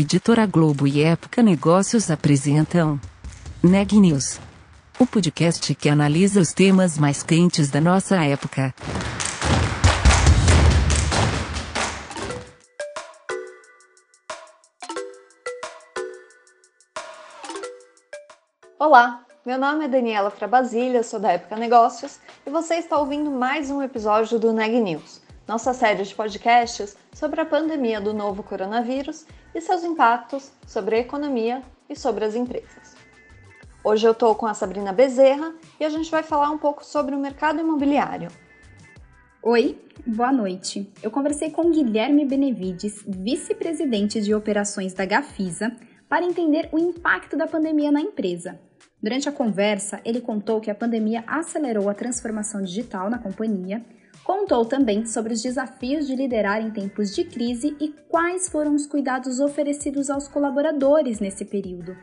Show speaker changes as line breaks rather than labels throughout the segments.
Editora Globo e Época Negócios apresentam Neg News, o podcast que analisa os temas mais quentes da nossa época.
Olá, meu nome é Daniela Frabasilha, sou da Época Negócios e você está ouvindo mais um episódio do Neg News, nossa série de podcasts sobre a pandemia do novo coronavírus e seus impactos sobre a economia e sobre as empresas. Hoje eu estou com a Sabrina Bezerra e a gente vai falar um pouco sobre o mercado imobiliário.
Oi, boa noite. Eu conversei com Guilherme Benevides, vice-presidente de operações da Gafisa, para entender o impacto da pandemia na empresa. Durante a conversa, ele contou que a pandemia acelerou a transformação digital na companhia Contou também sobre os desafios de liderar em tempos de crise e quais foram os cuidados oferecidos aos colaboradores nesse período.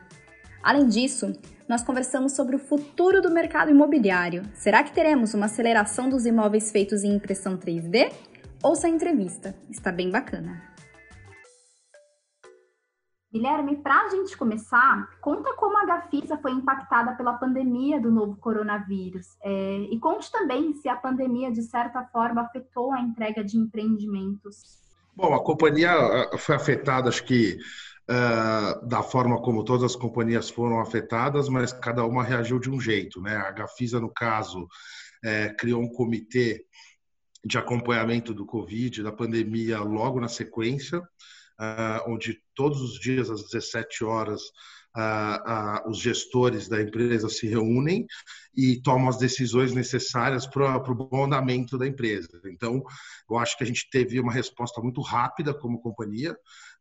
Além disso, nós conversamos sobre o futuro do mercado imobiliário. Será que teremos uma aceleração dos imóveis feitos em impressão 3D? Ouça a entrevista, está bem bacana. Guilherme, para a gente começar, conta como a Gafisa foi impactada pela pandemia do novo coronavírus. É, e conte também se a pandemia, de certa forma, afetou a entrega de empreendimentos.
Bom, a companhia foi afetada, acho que uh, da forma como todas as companhias foram afetadas, mas cada uma reagiu de um jeito. Né? A Gafisa, no caso, é, criou um comitê de acompanhamento do Covid, da pandemia, logo na sequência uh, onde todos os dias às 17 horas uh, uh, os gestores da empresa se reúnem e tomam as decisões necessárias para o bom andamento da empresa. Então, eu acho que a gente teve uma resposta muito rápida como companhia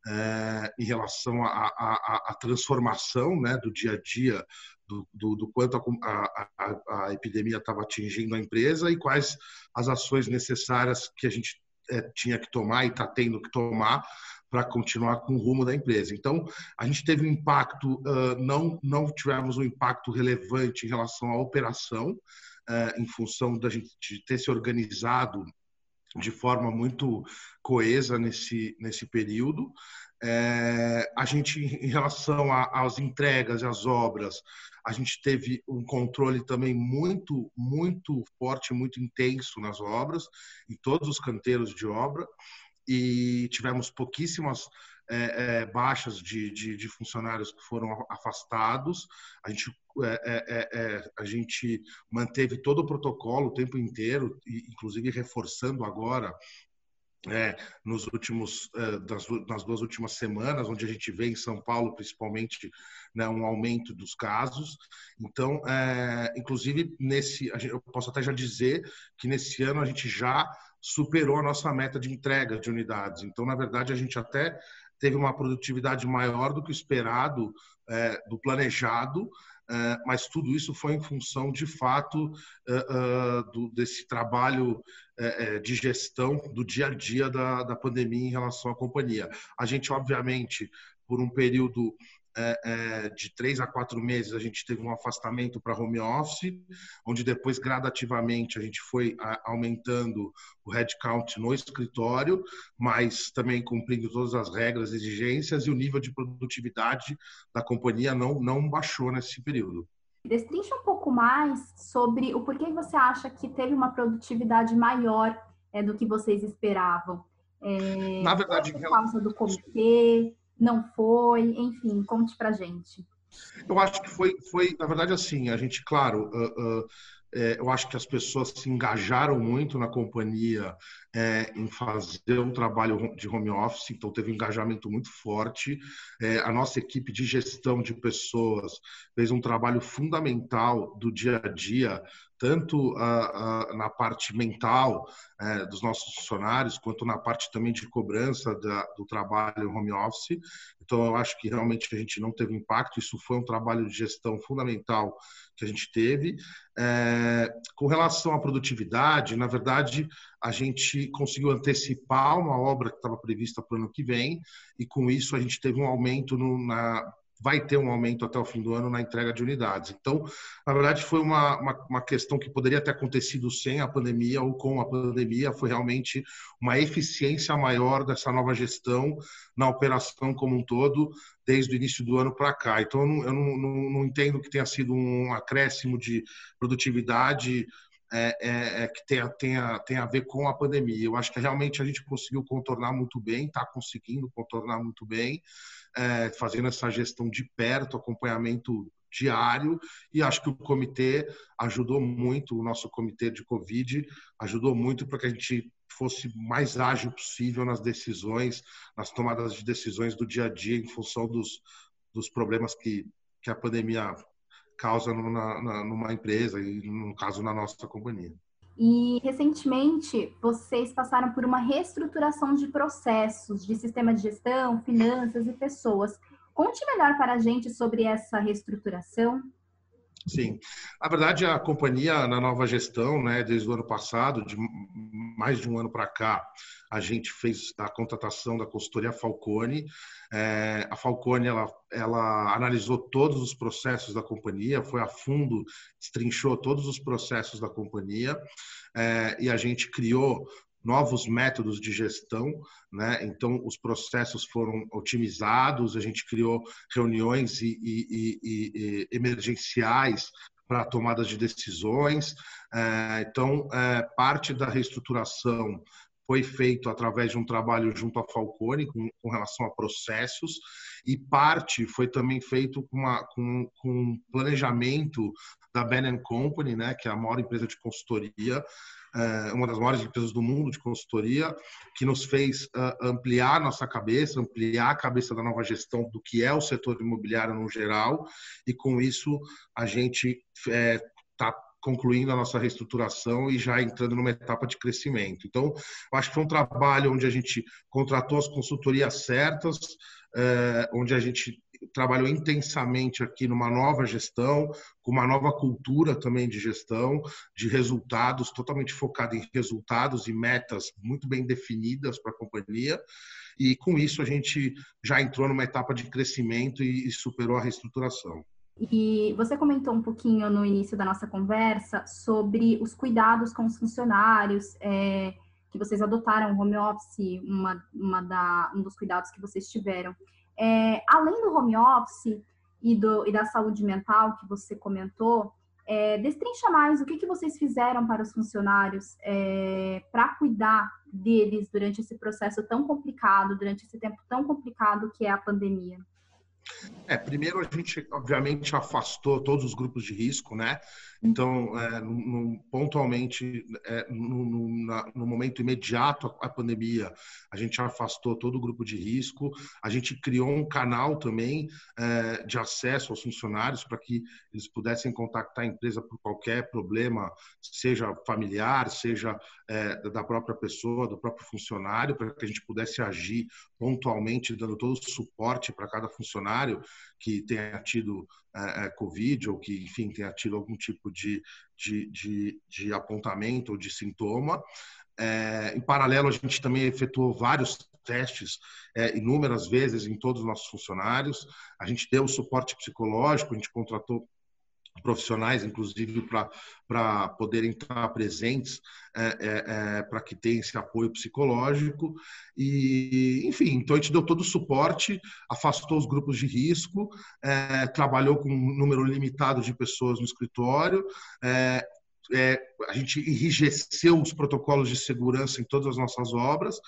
eh, em relação à transformação né, do dia a dia do, do, do, quanto a, a, a epidemia estava atingindo a empresa e quais as ações necessárias que a gente é, tinha que tomar e está tendo que tomar para continuar com o rumo da empresa. Então, a gente teve um impacto, uh, não, não tivemos um impacto relevante em relação à operação, uh, em função da gente ter se organizado de forma muito coesa nesse, nesse período. É, a gente, em relação às entregas e às obras, a gente teve um controle também muito, muito forte, muito intenso nas obras, em todos os canteiros de obra e tivemos pouquíssimas é, é, baixas de, de, de, funcionários que foram afastados. A gente, é, é, é, é, a gente manteve todo o protocolo o tempo inteiro, inclusive reforçando agora é, nos últimos é, das, nas duas últimas semanas, onde a gente vê em São Paulo principalmente né, um aumento dos casos. Então, é, inclusive nesse, eu posso até já dizer que nesse ano a gente já superou a nossa meta de entrega de unidades. Então, na verdade, a gente até teve uma produtividade maior do que o esperado, é, do planejado, mas tudo isso foi em função, de fato, é, é desse trabalho é, é, de gestão do dia a dia da pandemia em relação à companhia. A gente, obviamente, por um período é, é, de três a quatro meses a gente teve um afastamento para home office, onde depois gradativamente a gente foi a, aumentando o headcount no escritório, mas também cumprindo todas as regras exigências e o nível de produtividade da companhia não, não baixou nesse período.
Destrincha um pouco mais sobre o porquê você acha que teve uma produtividade maior é, do que vocês esperavam.
É, Na verdade,
por causa do comitê, não foi? Enfim, conte pra gente.
Eu acho que foi, foi na verdade, assim, a gente, claro, uh, uh, é, eu acho que as pessoas se engajaram muito na companhia é, em fazer um trabalho de home office, então teve um engajamento muito forte. É, a nossa equipe de gestão de pessoas fez um trabalho fundamental do dia a dia, tanto a, a, na parte mental é, dos nossos funcionários, quanto na parte também de cobrança da, do trabalho home office. Então, eu acho que realmente a gente não teve impacto, isso foi um trabalho de gestão fundamental que a gente teve. É, com relação à produtividade, na verdade, a gente conseguiu antecipar uma obra que estava prevista para o ano que vem, e com isso a gente teve um aumento no, na, vai ter um aumento até o fim do ano na entrega de unidades. Então, na verdade, foi uma, uma, uma questão que poderia ter acontecido sem a pandemia ou com a pandemia, foi realmente uma eficiência maior dessa nova gestão na operação como um todo, desde o início do ano para cá. Então, eu, não, eu não, não, não entendo que tenha sido um acréscimo de produtividade é, é, é, que tem, tem, a, tem a ver com a pandemia. Eu acho que realmente a gente conseguiu contornar muito bem, está conseguindo contornar muito bem, é, fazendo essa gestão de perto, acompanhamento diário, e acho que o comitê ajudou muito, o nosso comitê de Covid ajudou muito para que a gente fosse mais ágil possível nas decisões, nas tomadas de decisões do dia a dia, em função dos, dos problemas que, que a pandemia causa numa, numa empresa e, no caso, na nossa companhia.
E recentemente vocês passaram por uma reestruturação de processos, de sistema de gestão, finanças e pessoas. Conte melhor para a gente sobre essa reestruturação.
Sim, na verdade a companhia na nova gestão, né, desde o ano passado, de mais de um ano para cá, a gente fez a contratação da consultoria Falcone. É, a Falcone ela, ela analisou todos os processos da companhia, foi a fundo, destrinchou todos os processos da companhia é, e a gente criou novos métodos de gestão, né? Então os processos foram otimizados, a gente criou reuniões e, e, e, e emergenciais para tomadas de decisões. É, então é, parte da reestruturação foi feito através de um trabalho junto à Falcone com, com relação a processos e parte foi também feito com, uma, com, com planejamento da Ben Company, né, que é a maior empresa de consultoria, é, uma das maiores empresas do mundo de consultoria, que nos fez uh, ampliar nossa cabeça, ampliar a cabeça da nova gestão do que é o setor imobiliário no geral, e com isso a gente está é, tá concluindo a nossa reestruturação e já entrando numa etapa de crescimento. Então, acho que foi um trabalho onde a gente contratou as consultorias certas, é, onde a gente trabalhou intensamente aqui numa nova gestão, com uma nova cultura também de gestão, de resultados, totalmente focada em resultados e metas muito bem definidas para a companhia. E com isso a gente já entrou numa etapa de crescimento e, superou a reestruturação.
E você comentou um pouquinho no início da nossa conversa sobre os cuidados com os funcionários, é, que vocês adotaram home office, uma, uma da, um dos cuidados que vocês tiveram. É, além do home office e, do, e da saúde mental que você comentou, é, destrincha mais o que, que vocês fizeram para os funcionários é, para cuidar deles durante esse processo tão complicado, durante esse tempo tão complicado que é a pandemia.
É, primeiro a gente obviamente afastou todos os grupos de risco, né? Então, é, pontualmente, é, na, no, momento imediato à pandemia, a gente afastou todo o grupo de risco. A gente criou um canal também é, de acesso aos funcionários para que eles pudessem contactar a empresa por qualquer problema, seja familiar, seja é, da própria pessoa, do próprio funcionário, para que a gente pudesse agir pontualmente, dando todo o suporte para cada funcionário que tenha tido é, é, Covid ou que, enfim, tenha tido algum tipo de, de, de, de apontamento ou de sintoma. É, em paralelo, a gente também efetuou vários testes é, inúmeras vezes em todos os nossos funcionários. A gente deu suporte psicológico, a gente contratou profissionais, inclusive, para poderem estar presentes, é, é, é, para que tenha esse apoio psicológico. E, enfim, então a gente deu todo o suporte, afastou os grupos de risco, é, trabalhou com um número limitado de pessoas no escritório, é, é, a gente enrijeceu os protocolos de segurança em todas as nossas obras,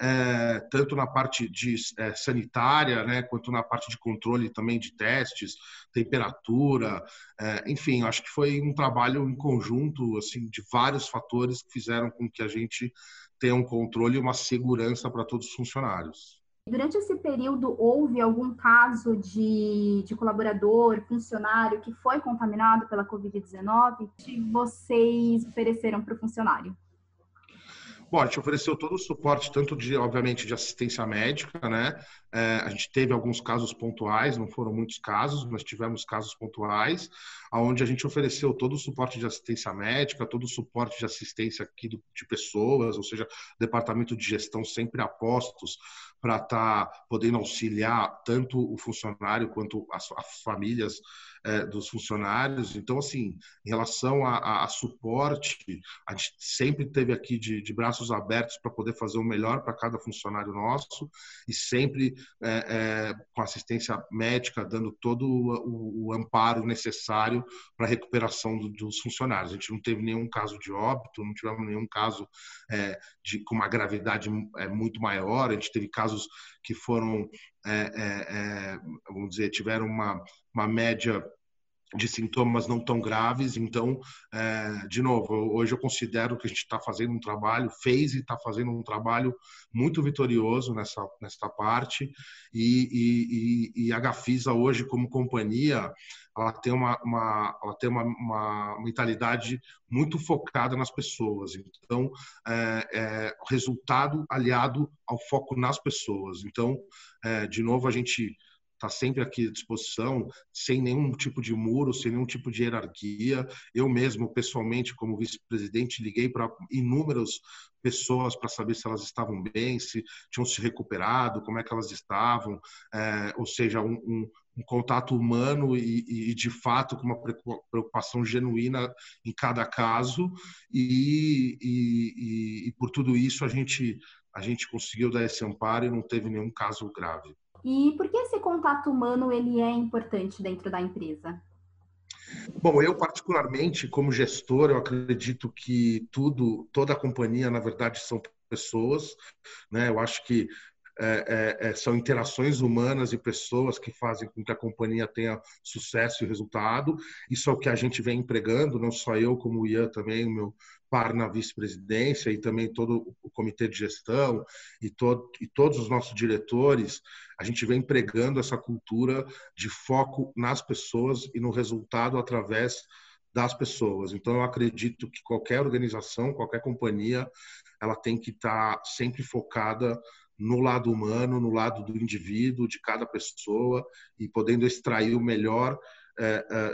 é, tanto na parte de é, sanitária, né, quanto na parte de controle também de testes, temperatura, é, enfim, acho que foi um trabalho em conjunto, assim, de vários fatores que fizeram com que a gente tenha um controle e uma segurança para todos os funcionários.
Durante esse período, houve algum caso de, de colaborador, funcionário que foi contaminado pela Covid-19 que vocês ofereceram para o funcionário?
Bom, a gente ofereceu todo o suporte, tanto de, obviamente, de assistência médica, né? É, a gente teve alguns casos pontuais, não foram muitos casos, mas tivemos casos pontuais, onde a gente ofereceu todo o suporte de assistência médica, todo o suporte de assistência aqui do, de pessoas, ou seja, departamento de gestão sempre apostos para estar tá podendo auxiliar tanto o funcionário quanto as, as famílias é, dos funcionários. Então, assim, em relação a, a, a, suporte, a gente sempre teve aqui de, de braços abertos para poder fazer o melhor para cada funcionário nosso e sempre é, é, com assistência médica, dando todo o, o amparo necessário para a recuperação do, dos funcionários. A gente não teve nenhum caso de óbito, não tivemos nenhum caso de, com uma gravidade muito maior, a gente teve casos que foram, é, é, é, vamos dizer, tiveram uma, uma média de sintomas não tão graves. Então, é, de novo, hoje eu considero que a gente está fazendo um trabalho, fez e está fazendo um trabalho muito vitorioso nessa, nessa parte. E, e, e, a Gafisa hoje, como companhia, ela tem uma, uma ela tem uma, uma, mentalidade muito focada nas pessoas. Então, é, é, resultado aliado ao foco nas pessoas. Então, é, de novo, a gente está sempre aqui à disposição, sem nenhum tipo de muro, sem nenhum tipo de hierarquia. Eu mesmo, pessoalmente, como vice-presidente, liguei para inúmeras pessoas para saber se elas estavam bem, se tinham se recuperado, como é que elas estavam, é, ou seja, um, um, um contato humano e, e, de fato com uma preocupação genuína em cada caso e, e, e por tudo isso a gente a gente conseguiu dar esse amparo e não teve nenhum caso grave.
E por que esse contato humano ele é importante dentro da empresa?
Bom, eu particularmente, como gestor, eu acredito que tudo, toda a companhia, na verdade, são pessoas. Né? Eu acho que é, é, é, são interações humanas e pessoas que fazem com que a companhia tenha sucesso e resultado. Isso é o que a gente vem empregando, não só eu, como o Ian também, o meu par na vice-presidência e também todo o comitê de gestão e, todo, e todos os nossos diretores, a gente vem empregando essa cultura de foco nas pessoas e no resultado através das pessoas. Então, eu acredito que qualquer organização, qualquer companhia, ela tem que estar sempre focada no lado humano, no lado do indivíduo, de cada pessoa e podendo extrair o melhor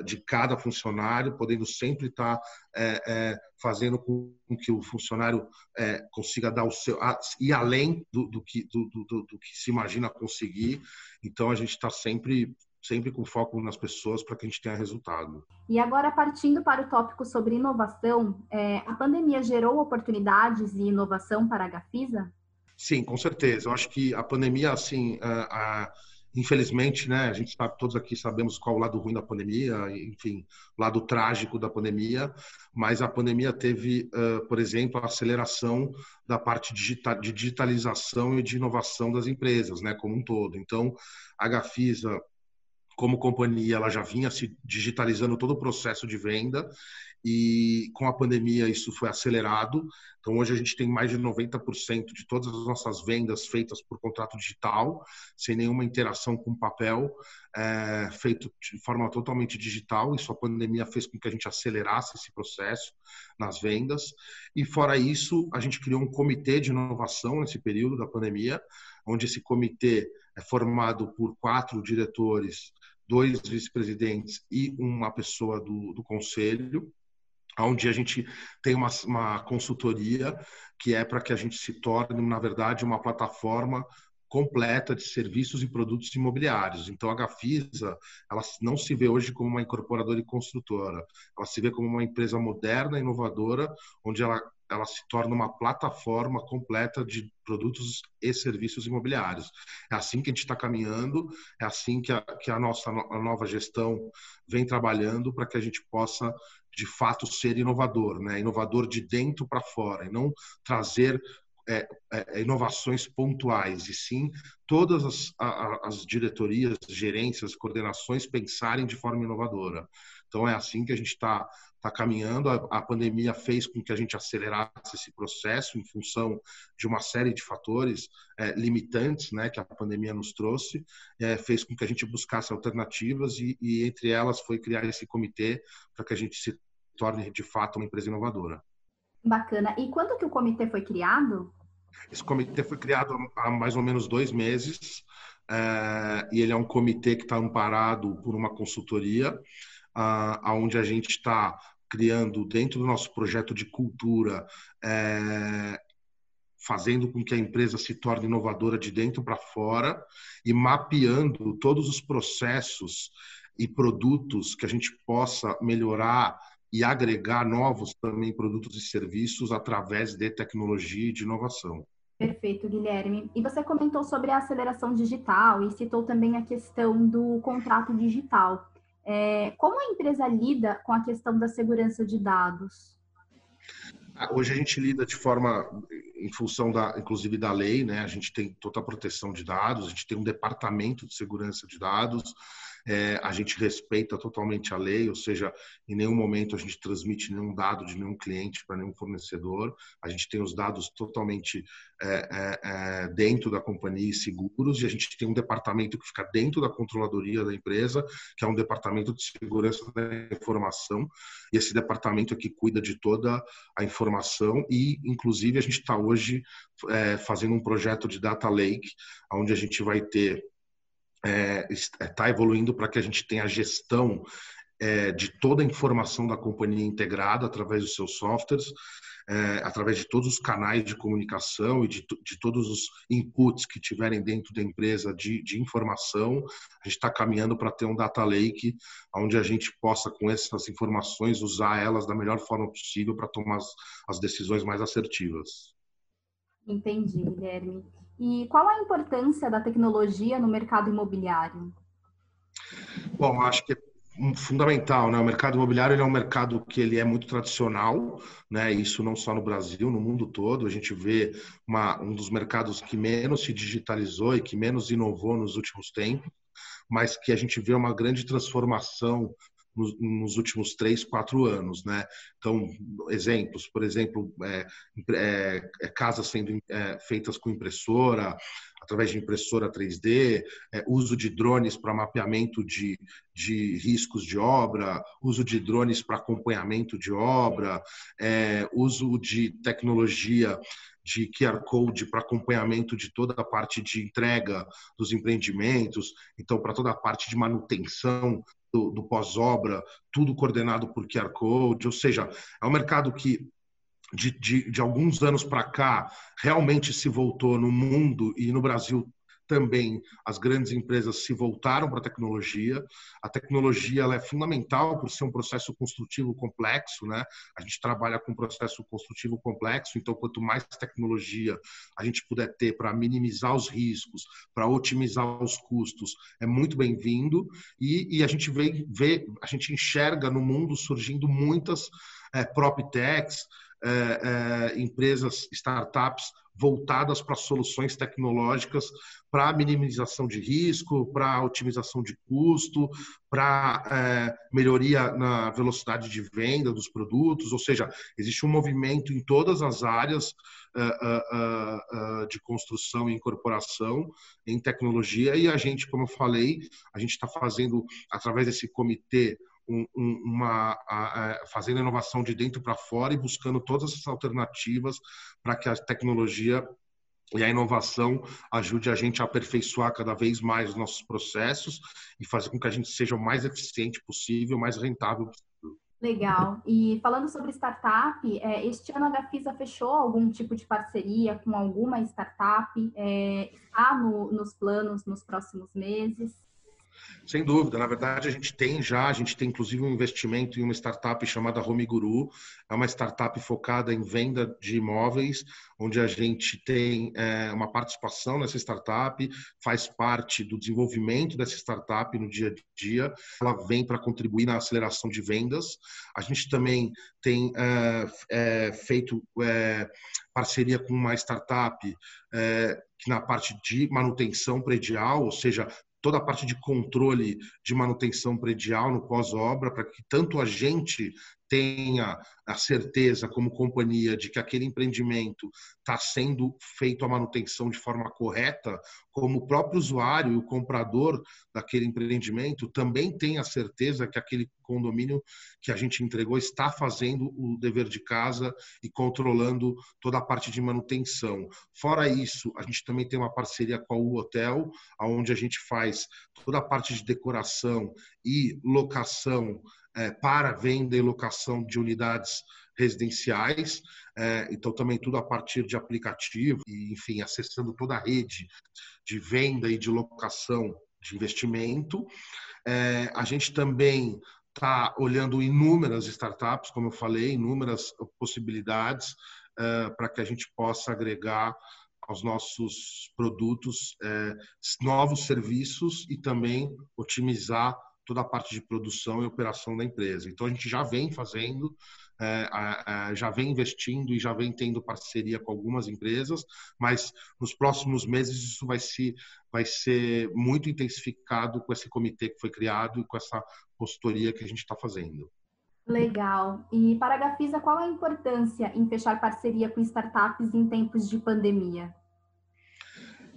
de cada funcionário, podendo sempre estar é, é, fazendo com que o funcionário é, consiga dar o seu ir além do, do que do, do, do, que se imagina conseguir. Então a gente está sempre sempre com foco nas pessoas para que a gente tenha resultado.
E agora partindo para o tópico sobre inovação, é, a pandemia gerou oportunidades e inovação para a Gafisa?
Sim, com certeza. Eu acho que a pandemia, assim, a, a, infelizmente, né, a gente sabe, todos aqui sabemos qual o lado ruim da pandemia, enfim, o lado trágico da pandemia, mas a pandemia teve, uh, por exemplo, a aceleração da parte digital, de digitalização e de inovação das empresas, né, como um todo. Então, a Gafisa, como companhia, ela já vinha se digitalizando todo o processo de venda e com a pandemia isso foi acelerado. Então hoje a gente tem mais de 90% de todas as nossas vendas feitas por contrato digital, sem nenhuma interação com papel, é, feito de forma totalmente digital. Isso a pandemia fez com que a gente acelerasse esse processo nas vendas. E fora isso, a gente criou um comitê de inovação nesse período da pandemia, onde esse comitê é formado por quatro diretores dois vice-presidentes e uma pessoa do, do conselho onde a gente tem uma, uma consultoria que é para que a gente se torne, na verdade, uma plataforma completa de serviços e produtos imobiliários. Então, a Gafisa, ela não se vê hoje como uma incorporadora e construtora, ela se vê como uma empresa moderna, inovadora, onde ela, ela se torna uma plataforma completa de produtos e serviços imobiliários. É assim que a gente está caminhando, é assim que a, que a nossa a nova gestão vem trabalhando para que a gente possa de fato ser inovador, né? Inovador de dentro para fora e não trazer é, é, inovações pontuais, e sim todas as, as diretorias, gerências, coordenações pensarem de forma inovadora. Então é assim que a gente está tá caminhando. A, a, pandemia fez com que a gente acelerasse esse processo em função de uma série de fatores é, limitantes, né, que a pandemia nos trouxe, é, fez com que a gente buscasse alternativas e, e entre elas foi criar esse comitê para que a gente se torne de fato uma empresa inovadora.
Bacana. E quando que o comitê foi criado?
Esse comitê foi criado há mais ou menos dois meses é, e ele é um comitê que está amparado por uma consultoria, aonde a gente está criando dentro do nosso projeto de cultura é, fazendo com que a empresa se torne inovadora de dentro para fora e mapeando todos os processos e produtos que a gente possa melhorar e agregar novos também produtos e serviços através de tecnologia e de inovação.
Perfeito, Guilherme. E você comentou sobre a aceleração digital e citou também a questão do contrato digital. É, como a empresa lida com a questão da segurança de dados?
Ah, hoje a gente lida de forma, em função da, inclusive da lei, né? A gente tem toda a proteção de dados, a gente tem um departamento de segurança de dados, é, a gente respeita totalmente a lei, ou seja, em nenhum momento a gente transmite nenhum dado de nenhum cliente para nenhum fornecedor, a gente tem os dados totalmente é, é, é, dentro da companhia e seguros, e a gente tem um departamento que fica dentro da controladoria da empresa, que é um departamento de segurança da informação, e esse departamento é que cuida de toda a informação, e inclusive a gente está hoje é, fazendo um projeto de Data Lake, onde a gente vai ter está é, é tá evoluindo para que a gente tenha a gestão é, de toda a informação da companhia integrada através dos seus softwares, é, através de todos os canais de comunicação e de, de, todos os inputs que tiverem dentro da empresa de, de informação. A gente está caminhando para ter um data lake, onde a gente possa, com essas informações, usar elas da melhor forma possível para tomar as, as decisões mais assertivas.
Entendi, Guilherme. E qual a importância da tecnologia no mercado imobiliário?
Bom, acho que é fundamental, né? O mercado imobiliário é um mercado que ele é muito tradicional, né? Isso não só no Brasil, no mundo todo. A gente vê uma, um dos mercados que menos se digitalizou e que menos inovou nos últimos tempos, mas que a gente vê uma grande transformação nos, nos, últimos três, quatro anos, né? Então, exemplos, por exemplo, é, é, é casas sendo é, feitas com impressora, através de impressora 3D, é, uso de drones para mapeamento de, de riscos de obra, uso de drones para acompanhamento de obra, é, uso de tecnologia de QR Code para acompanhamento de toda a parte de entrega dos empreendimentos, então para toda a parte de manutenção do, do pós-obra, tudo coordenado por QR Code, ou seja, é um mercado que de, de, de alguns anos para cá realmente se voltou no mundo e no Brasil também as grandes empresas se voltaram para a tecnologia. A tecnologia ela é fundamental por ser um processo construtivo complexo, né? A gente trabalha com um processo construtivo complexo, então quanto mais tecnologia a gente puder ter para minimizar os riscos, para otimizar os custos, é muito bem-vindo. E, e, a gente vê, vê, a gente enxerga no mundo surgindo muitas é, prop techs, é, é, empresas, startups voltadas para soluções tecnológicas para minimização de risco, para otimização de custo, para é, melhoria na velocidade de venda dos produtos, ou seja, existe um movimento em todas as áreas é, é, é, de construção e incorporação em tecnologia. E a gente, como eu falei, a gente está fazendo através desse comitê um, uma a, a, fazendo inovação de dentro para fora e buscando todas essas alternativas para que a tecnologia e a inovação ajude a gente a aperfeiçoar cada vez mais os nossos processos e fazer com que a gente seja o mais eficiente possível, mais rentável possível.
Legal. E falando sobre startup, é, este ano a Gafisa fechou algum tipo de parceria com alguma startup? É, está no, nos planos nos próximos meses?
Sem dúvida, na verdade a gente tem já, a gente tem inclusive um investimento em uma startup chamada Home Guru, é uma startup focada em venda de imóveis, onde a gente tem é, uma participação nessa startup, faz parte do desenvolvimento dessa startup no dia a dia, ela vem para contribuir na aceleração de vendas. A gente também tem é, é, feito parceria com uma startup na parte de manutenção predial, ou seja, toda a parte de controle de manutenção predial no pós-obra, para que tanto a gente tenha a certeza, como companhia, de que aquele empreendimento está sendo feito a manutenção de forma correta, como o próprio usuário e o comprador daquele empreendimento também tem a certeza que aquele condomínio que a gente entregou está fazendo o dever de casa e controlando toda a parte de manutenção. Fora isso, a gente também tem uma parceria com a U Hotel, onde a gente faz toda a parte de decoração e locação para venda e locação de unidades residenciais, é, então também tudo a partir de aplicativo, e, enfim, acessando toda a rede de venda e de locação de investimento. É, a gente também está olhando inúmeras startups, como eu falei, inúmeras possibilidades é, para que a gente possa agregar aos nossos produtos é, novos serviços e também otimizar toda a parte de produção e operação da empresa. Então a gente já vem fazendo, é, já vem investindo e já vem tendo parceria com algumas empresas, mas nos próximos meses isso vai se vai ser muito intensificado com esse comitê que foi criado e com essa consultoria que a gente está fazendo.
Legal. E para a Gafisa, qual a importância em fechar parceria com startups em tempos de pandemia?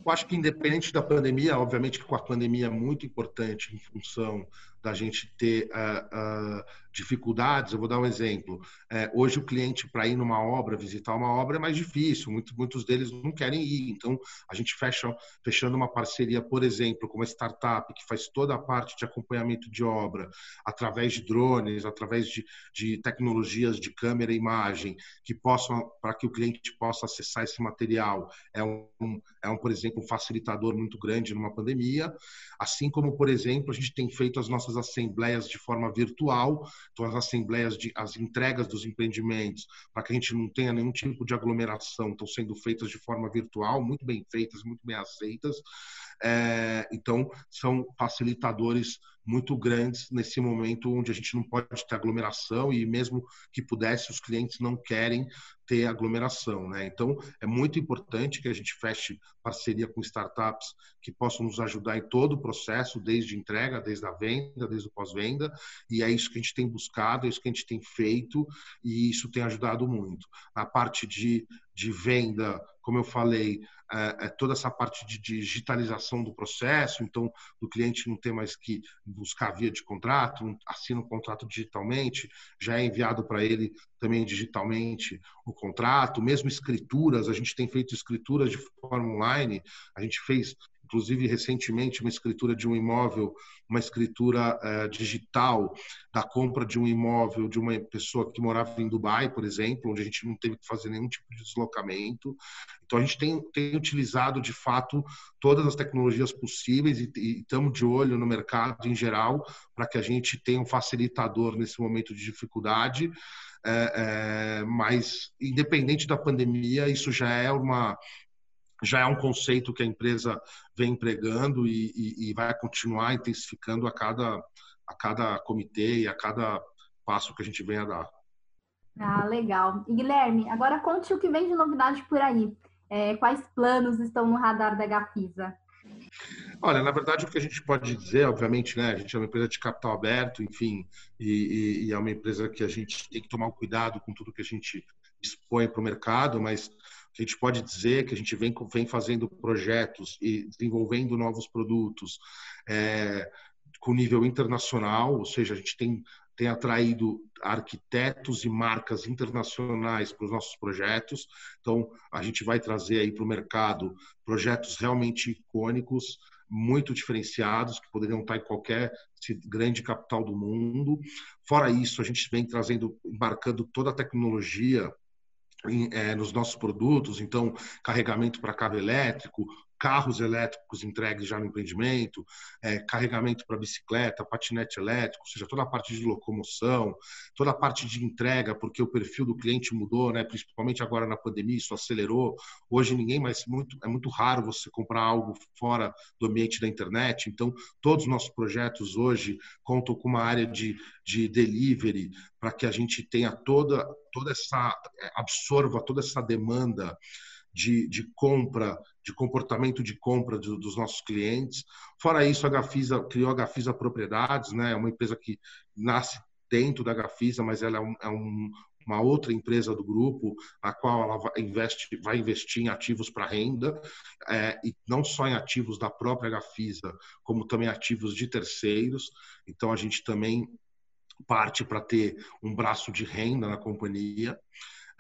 Eu acho que independente da pandemia, obviamente que com a pandemia é muito importante em função da gente ter uh, uh, dificuldades. Eu vou dar um exemplo. É, hoje o cliente para ir numa obra, visitar uma obra é mais difícil. Muito, muitos deles não querem ir. Então a gente fecha fechando uma parceria, por exemplo, com uma startup que faz toda a parte de acompanhamento de obra através de drones, através de, de tecnologias de câmera e imagem que possam para que o cliente possa acessar esse material. É um, é um por exemplo um facilitador muito grande numa pandemia. Assim como por exemplo a gente tem feito as nossas nossas assembleias de forma virtual, então as assembleias, de, as entregas dos empreendimentos, para que a gente não tenha nenhum tipo de aglomeração, estão sendo feitas de forma virtual, muito bem feitas, muito bem aceitas. É, então, são facilitadores muito grandes nesse momento onde a gente não pode ter aglomeração e mesmo que pudesse, os clientes não querem ter aglomeração. Né? Então, é muito importante que a gente feche parceria com startups que possam nos ajudar em todo o processo, desde entrega, desde a venda, desde o pós-venda, e é isso que a gente tem buscado, é isso que a gente tem feito, e isso tem ajudado muito. A parte de, de venda, como eu falei, é, é toda essa parte de digitalização do processo, então, o cliente não tem mais que buscar via de contrato, assina o contrato digitalmente, já é enviado para ele também digitalmente o contrato, mesmo escrituras, a gente tem feito escrituras de forma online, a gente fez inclusive recentemente uma escritura de um imóvel, uma escritura uh, digital da compra de um imóvel de uma pessoa que morava em Dubai, por exemplo, onde a gente não teve que fazer nenhum tipo de deslocamento. Então a gente tem, tem utilizado de fato todas as tecnologias possíveis e, e estamos de olho no mercado em geral para que a gente tenha um facilitador nesse momento de dificuldade. É, é, mas independente da pandemia, isso já é uma já é um conceito que a empresa vem empregando e, e, e, vai continuar intensificando a cada, a cada comitê e a cada passo que a gente venha a dar.
Ah, legal. E Guilherme, agora conte o que vem de novidade por aí. É, quais planos estão no radar da Gafisa?
Olha, na verdade, o que a gente pode dizer, obviamente, né, a gente é uma empresa de capital aberto, enfim, e, e é uma empresa que a gente tem que tomar um cuidado com tudo que a gente expõe para o mercado, mas a gente pode dizer que a gente vem, vem fazendo projetos e desenvolvendo novos produtos é, com nível internacional, ou seja, a gente tem, tem atraído arquitetos e marcas internacionais para os nossos projetos. Então, a gente vai trazer aí para o mercado projetos realmente icônicos, muito diferenciados, que poderiam estar em qualquer grande capital do mundo. Fora isso, a gente vem trazendo, embarcando toda a tecnologia nos nossos produtos, então carregamento para cabo elétrico, carros elétricos entregues já no empreendimento, é, carregamento para bicicleta, patinete elétrico, ou seja, toda a parte de locomoção, toda a parte de entrega, porque o perfil do cliente mudou, né? principalmente agora na pandemia, isso acelerou. Hoje ninguém mais, muito, é muito raro você comprar algo fora do ambiente da internet, então todos os nossos projetos hoje contam com uma área de, de delivery para que a gente tenha toda, toda essa, absorva toda essa demanda de, de compra, de comportamento de compra do, dos nossos clientes. Fora isso, a Gafisa criou a Gafisa Propriedades, né? É uma empresa que nasce dentro da Gafisa, mas ela é, um, é um, uma outra empresa do grupo, a qual ela vai, investe, vai investir em ativos para renda, é, e não só em ativos da própria Gafisa, como também ativos de terceiros. Então, a gente também parte para ter um braço de renda na companhia.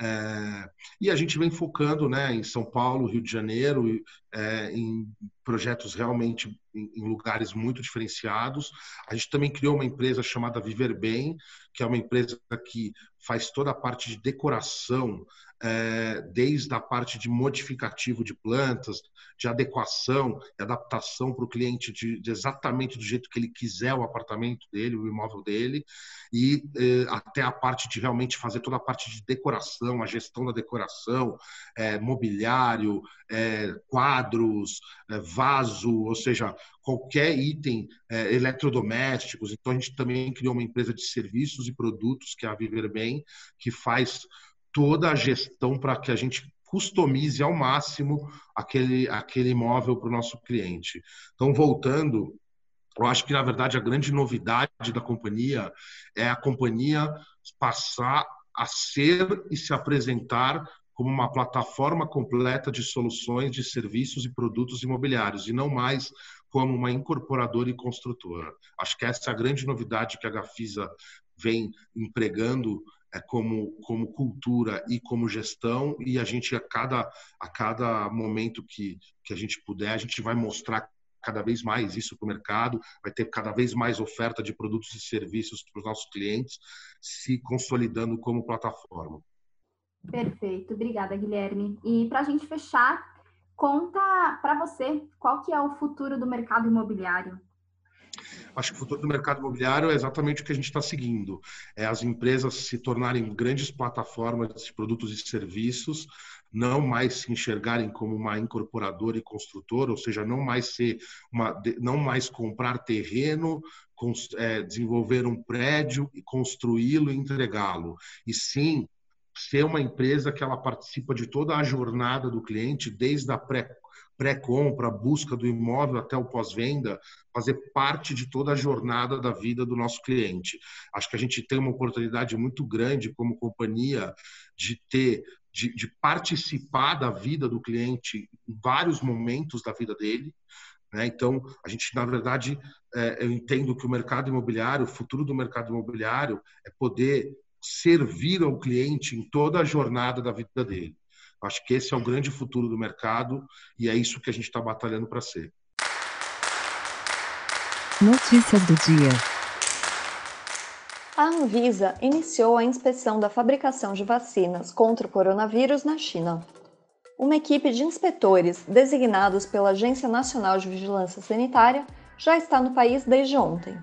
É, e a gente vem focando né, em São Paulo, Rio de Janeiro, é, em projetos realmente em, lugares muito diferenciados. A gente também criou uma empresa chamada Viver Bem, que é uma empresa que faz toda a parte de decoração, é, desde a parte de modificativo de plantas, de adequação e adaptação para o cliente de, de, exatamente do jeito que ele quiser o apartamento dele, o imóvel dele, e é, até a parte de realmente fazer toda a parte de decoração, a gestão da decoração, é, mobiliário, é, quadros, é, vaso, ou seja, qualquer item é, eletrodomésticos. Então, a gente também criou uma empresa de serviços e produtos, que é a Viver Bem, que faz toda a gestão para que a gente customize ao máximo aquele, aquele imóvel para o nosso cliente. Então, voltando, eu acho que, na verdade, a grande novidade da companhia é a companhia passar a ser e se apresentar como uma plataforma completa de soluções, de serviços e produtos imobiliários, e não mais como uma incorporadora e construtora. Acho que essa é a grande novidade que a Gafisa vem empregando como, como cultura e como gestão, e a gente, a cada, a cada momento que, que a gente puder, a gente vai mostrar cada vez mais isso para o mercado, vai ter cada vez mais oferta de produtos e serviços para os nossos clientes, se consolidando como plataforma.
Perfeito, obrigada, Guilherme. E para a gente fechar, conta para você qual que é o futuro do mercado imobiliário.
Acho que o futuro do mercado imobiliário é exatamente o que a gente está seguindo. É as empresas se tornarem grandes plataformas de produtos e serviços, não mais se enxergarem como uma incorporadora e construtora, ou seja, não mais ser uma, não mais comprar terreno, é, desenvolver um prédio e construí-lo e entregá-lo, e sim ser uma empresa que ela participa de toda a jornada do cliente, desde a pré pré-compra, busca do imóvel até o pós-venda, fazer parte de toda a jornada da vida do nosso cliente. Acho que a gente tem uma oportunidade muito grande como companhia de ter de, de participar da vida do cliente em vários momentos da vida dele. Né? Então, a gente, na verdade, é, eu entendo que o mercado imobiliário, o futuro do mercado imobiliário é poder servir ao cliente em toda a jornada da vida dele. Acho que esse é o grande futuro do mercado e é isso que a gente está batalhando para ser.
Notícias do dia.
A Anvisa iniciou a inspeção da fabricação de vacinas contra o coronavírus na China. Uma equipe de inspetores designados pela Agência Nacional de Vigilância Sanitária já está no país desde ontem.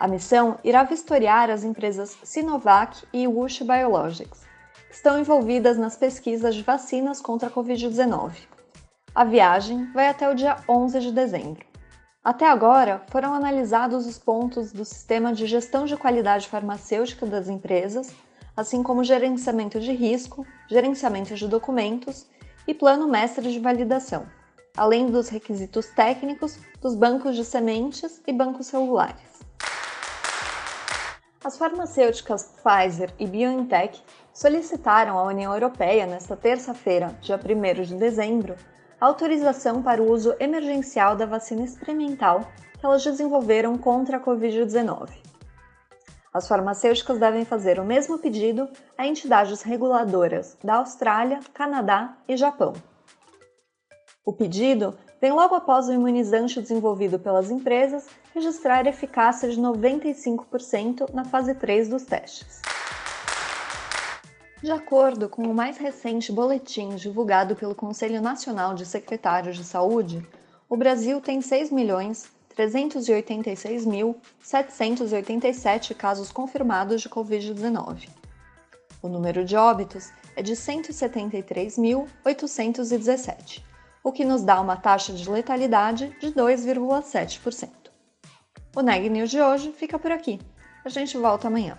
A missão irá vistoriar as empresas Sinovac e Wuxi Biologics, estão envolvidas nas pesquisas de vacinas contra a Covid-19. A viagem vai até o dia 11 de dezembro. Até agora, foram analisados os pontos do sistema de gestão de qualidade farmacêutica das empresas, assim como gerenciamento de risco, gerenciamento de documentos e plano mestre de validação, além dos requisitos técnicos dos bancos de sementes e bancos celulares. As farmacêuticas Pfizer e BioNTech solicitaram à União Europeia nesta terça-feira, dia 1 de dezembro, autorização para o uso emergencial da vacina experimental que elas desenvolveram contra a Covid-19. As farmacêuticas devem fazer o mesmo pedido a entidades reguladoras da Austrália, Canadá e Japão. O pedido vem logo após o imunizante desenvolvido pelas empresas registrar eficácia de 95% na fase 3 dos testes. De acordo com o mais recente boletim divulgado pelo Conselho Nacional de Secretários de Saúde, o Brasil tem 6.386.787 casos confirmados de Covid-19. O número de óbitos é de 173.817 o que nos dá uma taxa de letalidade de 2,7%. O Neg News de hoje fica por aqui. A gente volta amanhã.